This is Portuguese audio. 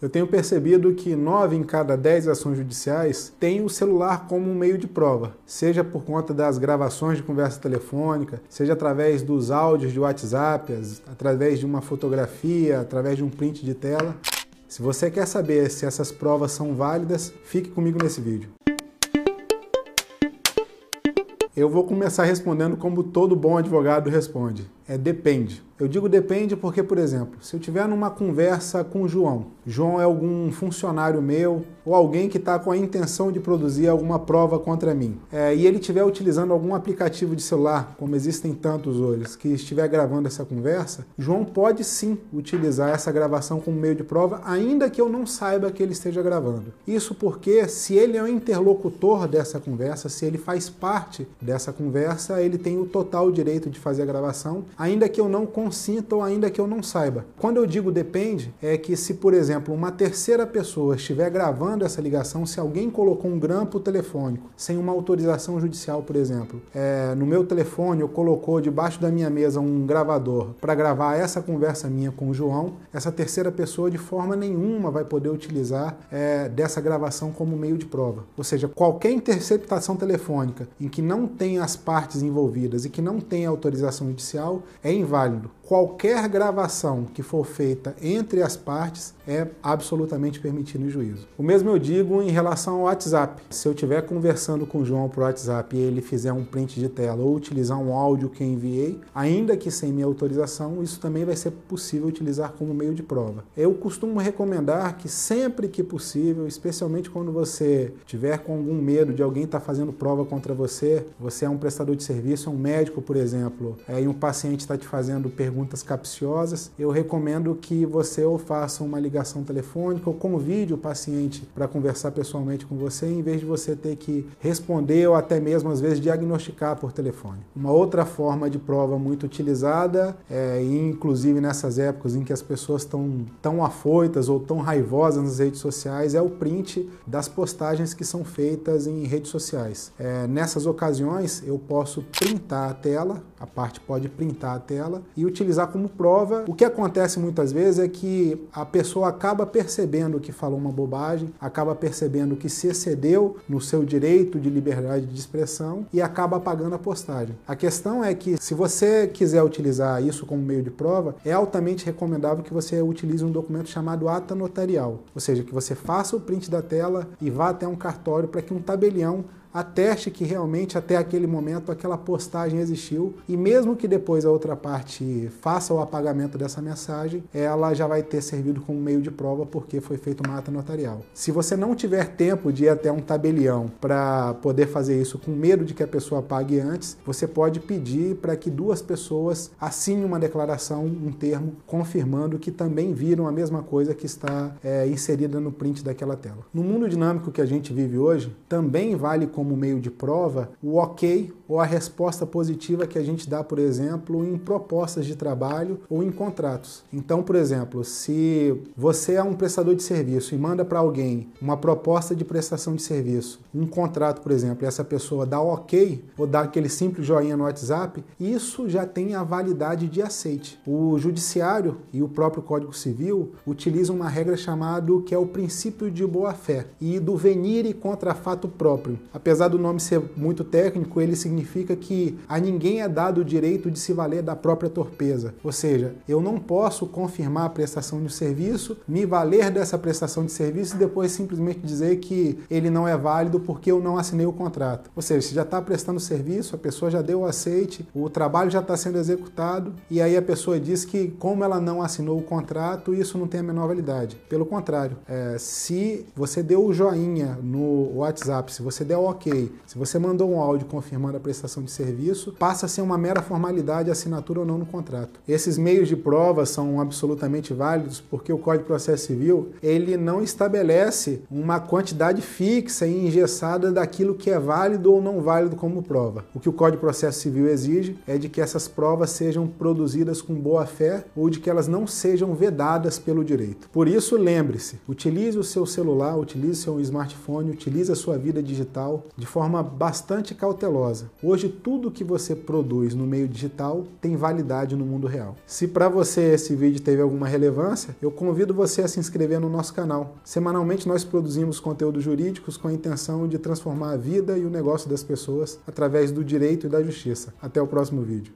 Eu tenho percebido que nove em cada dez ações judiciais têm o celular como um meio de prova, seja por conta das gravações de conversa telefônica, seja através dos áudios de WhatsApp, através de uma fotografia, através de um print de tela. Se você quer saber se essas provas são válidas, fique comigo nesse vídeo. Eu vou começar respondendo como todo bom advogado responde. É depende. Eu digo depende porque, por exemplo, se eu tiver numa conversa com o João, João é algum funcionário meu ou alguém que está com a intenção de produzir alguma prova contra mim, é, e ele estiver utilizando algum aplicativo de celular, como existem tantos hoje, que estiver gravando essa conversa, João pode sim utilizar essa gravação como meio de prova, ainda que eu não saiba que ele esteja gravando. Isso porque, se ele é o interlocutor dessa conversa, se ele faz parte dessa conversa, ele tem o total direito de fazer a gravação, ainda que eu não consinta ou ainda que eu não saiba. Quando eu digo depende, é que se, por exemplo, uma terceira pessoa estiver gravando essa ligação, se alguém colocou um grampo telefônico sem uma autorização judicial, por exemplo, é, no meu telefone ou colocou debaixo da minha mesa um gravador para gravar essa conversa minha com o João, essa terceira pessoa de forma nenhuma vai poder utilizar é, dessa gravação como meio de prova. Ou seja, qualquer interceptação telefônica em que não tenha as partes envolvidas e que não tenha autorização judicial é inválido. Qualquer gravação que for feita entre as partes é absolutamente permitido em juízo. O mesmo eu digo em relação ao WhatsApp. Se eu estiver conversando com o João por WhatsApp e ele fizer um print de tela ou utilizar um áudio que enviei, ainda que sem minha autorização, isso também vai ser possível utilizar como meio de prova. Eu costumo recomendar que sempre que possível, especialmente quando você tiver com algum medo de alguém estar tá fazendo prova contra você, você é um prestador de serviço, é um médico, por exemplo, é, e um paciente está te fazendo perguntas capciosas, eu recomendo que você ou faça uma ligação telefônica ou convide o paciente para conversar pessoalmente com você, em vez de você ter que responder ou até mesmo às vezes diagnosticar por telefone. Uma outra forma de prova muito utilizada, é, inclusive nessas épocas em que as pessoas estão tão afoitas ou tão raivosas nas redes sociais, é o print das postagens que são feitas em redes sociais. É, nessas ocasiões, eu posso printar a tela, a parte pode printar a tela e utilizar como prova. O que acontece muitas vezes é que a pessoa acaba percebendo que falou uma bobagem, acaba percebendo que se excedeu no seu direito de liberdade de expressão e acaba apagando a postagem. A questão é que se você quiser utilizar isso como meio de prova, é altamente recomendável que você utilize um documento chamado ata notarial, ou seja, que você faça o print da tela e vá até um cartório para que um tabelião ateste que realmente até aquele momento aquela postagem existiu e mesmo que depois a outra parte faça o apagamento dessa mensagem, ela já vai ter servido como meio de prova porque foi feito uma ata notarial. Se você não tiver tempo de ir até um tabelião para poder fazer isso com medo de que a pessoa pague antes, você pode pedir para que duas pessoas assinem uma declaração, um termo, confirmando que também viram a mesma coisa que está é, inserida no print daquela tela. No mundo dinâmico que a gente vive hoje, também vale como como meio de prova o ok ou a resposta positiva que a gente dá, por exemplo, em propostas de trabalho ou em contratos. Então, por exemplo, se você é um prestador de serviço e manda para alguém uma proposta de prestação de serviço, um contrato, por exemplo, e essa pessoa dá ok ou dá aquele simples joinha no WhatsApp, isso já tem a validade de aceite. O judiciário e o próprio Código Civil utilizam uma regra chamada que é o princípio de boa-fé e do venire contra fato próprio. Apesar do nome ser muito técnico, ele significa que a ninguém é dado o direito de se valer da própria torpeza. Ou seja, eu não posso confirmar a prestação de um serviço, me valer dessa prestação de serviço e depois simplesmente dizer que ele não é válido porque eu não assinei o contrato. Ou seja, se já está prestando serviço, a pessoa já deu o aceite, o trabalho já está sendo executado e aí a pessoa diz que, como ela não assinou o contrato, isso não tem a menor validade. Pelo contrário, é, se você deu o joinha no WhatsApp, se você der o ok, se você mandou um áudio confirmando a prestação de serviço, passa a ser uma mera formalidade a assinatura ou não no contrato. Esses meios de prova são absolutamente válidos porque o Código de Processo Civil ele não estabelece uma quantidade fixa e engessada daquilo que é válido ou não válido como prova. O que o Código de Processo Civil exige é de que essas provas sejam produzidas com boa fé ou de que elas não sejam vedadas pelo direito. Por isso, lembre-se, utilize o seu celular, utilize o seu smartphone, utilize a sua vida digital de forma bastante cautelosa. Hoje, tudo que você produz no meio digital tem validade no mundo real. Se para você esse vídeo teve alguma relevância, eu convido você a se inscrever no nosso canal. Semanalmente nós produzimos conteúdos jurídicos com a intenção de transformar a vida e o negócio das pessoas através do direito e da justiça. Até o próximo vídeo.